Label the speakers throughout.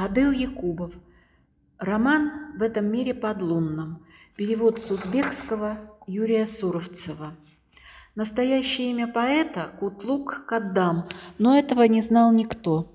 Speaker 1: Адыл Якубов. Роман «В этом мире подлунном». Перевод с узбекского Юрия Суровцева. Настоящее имя поэта – Кутлук Каддам, но этого не знал никто.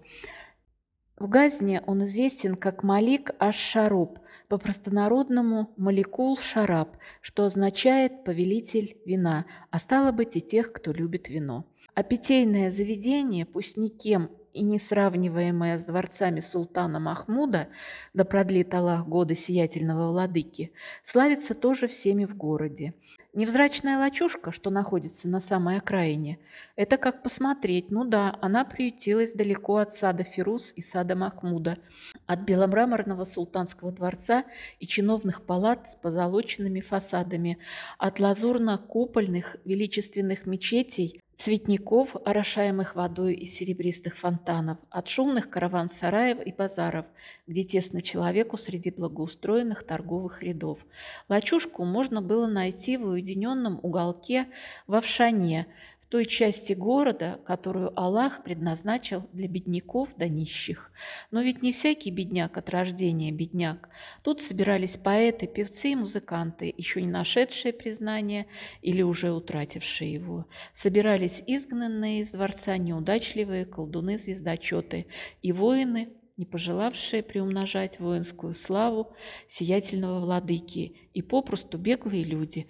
Speaker 1: В Газне он известен как Малик Аш-Шаруб, по-простонародному Маликул Шараб, что означает «повелитель вина», а стало быть и тех, кто любит вино. А питейное заведение, пусть никем и не сравниваемая с дворцами султана Махмуда, да продлит Аллах годы сиятельного владыки, славится тоже всеми в городе. Невзрачная лачушка, что находится на самой окраине, это как посмотреть, ну да, она приютилась далеко от сада Фирус и сада Махмуда, от беломраморного султанского дворца и чиновных палат с позолоченными фасадами, от лазурно-купольных величественных мечетей цветников, орошаемых водой из серебристых фонтанов, от шумных караван-сараев и базаров, где тесно человеку среди благоустроенных торговых рядов. Лачушку можно было найти в уединенном уголке в Авшане, той части города, которую Аллах предназначил для бедняков да нищих. Но ведь не всякий бедняк от рождения бедняк. Тут собирались поэты, певцы и музыканты, еще не нашедшие признания или уже утратившие его. Собирались изгнанные из дворца неудачливые колдуны-звездочеты и воины, не пожелавшие приумножать воинскую славу сиятельного владыки, и попросту беглые люди,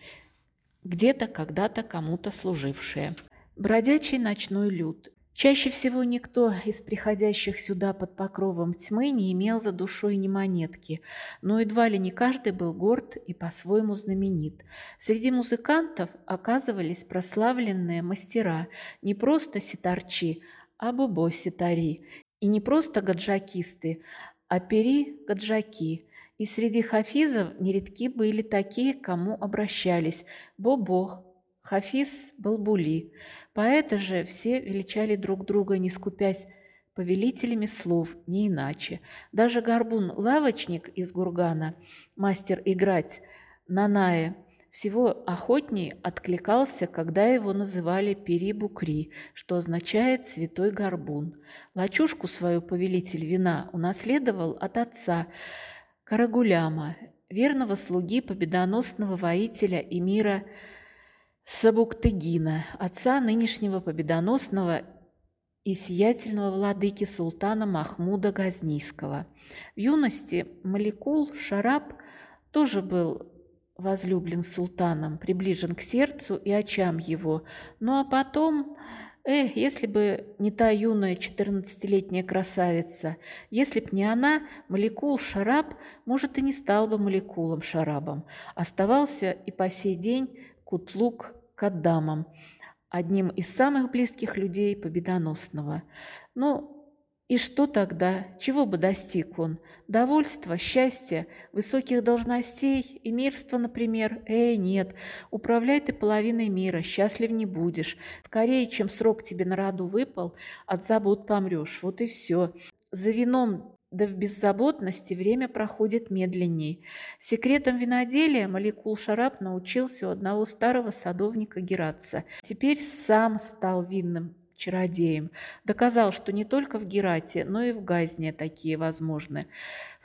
Speaker 1: где-то когда-то кому-то служившие. Бродячий ночной люд. Чаще всего никто из приходящих сюда под покровом тьмы не имел за душой ни монетки, но едва ли не каждый был горд и по-своему знаменит. Среди музыкантов оказывались прославленные мастера, не просто ситарчи, а бубо-ситари, и не просто гаджакисты, а пери-гаджаки. И среди хафизов нередки были такие, к кому обращались – бобо, хафиз, балбули – Поэты же все величали друг друга, не скупясь повелителями слов, не иначе. Даже горбун-лавочник из Гургана, мастер играть, Нанае, всего охотней откликался, когда его называли Перибукри, что означает «святой горбун». Лачушку свою повелитель вина унаследовал от отца Карагуляма, верного слуги победоносного воителя и мира Сабуктыгина, отца нынешнего победоносного и сиятельного владыки султана Махмуда Газнийского. В юности Маликул Шараб тоже был возлюблен султаном, приближен к сердцу и очам его. Ну а потом, эх, если бы не та юная четырнадцатилетняя красавица, если б не она, Маликул Шараб, может, и не стал бы Маликулом Шарабом. Оставался и по сей день Кутлук Каддамом, одним из самых близких людей Победоносного. Ну и что тогда? Чего бы достиг он? Довольства, счастья, высоких должностей и мирства, например? Эй, нет, управляй ты половиной мира, счастлив не будешь. Скорее, чем срок тебе на роду выпал, от забот помрешь. Вот и все. За вином да в беззаботности время проходит медленней. Секретом виноделия Маликул Шараб научился у одного старого садовника Гератца. Теперь сам стал винным чародеем. Доказал, что не только в Герате, но и в Газне такие возможны.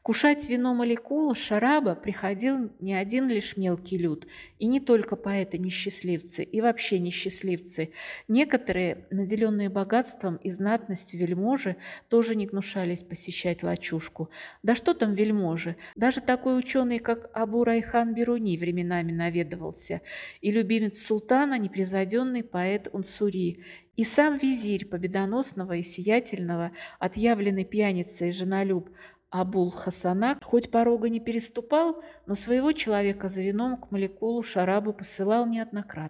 Speaker 1: Вкушать вино молекул шараба приходил не один лишь мелкий люд, и не только поэты-несчастливцы, и вообще несчастливцы. Некоторые, наделенные богатством и знатностью вельможи, тоже не гнушались посещать лачушку. Да что там вельможи? Даже такой ученый, как Абу Райхан Беруни, временами наведывался, и любимец султана, непревзойденный поэт Унсури, и сам визирь победоносного и сиятельного, отъявленный пьяница и женолюб, Абул Хасанак хоть порога не переступал, но своего человека за вином к Маликулу Шарабу посылал неоднократно.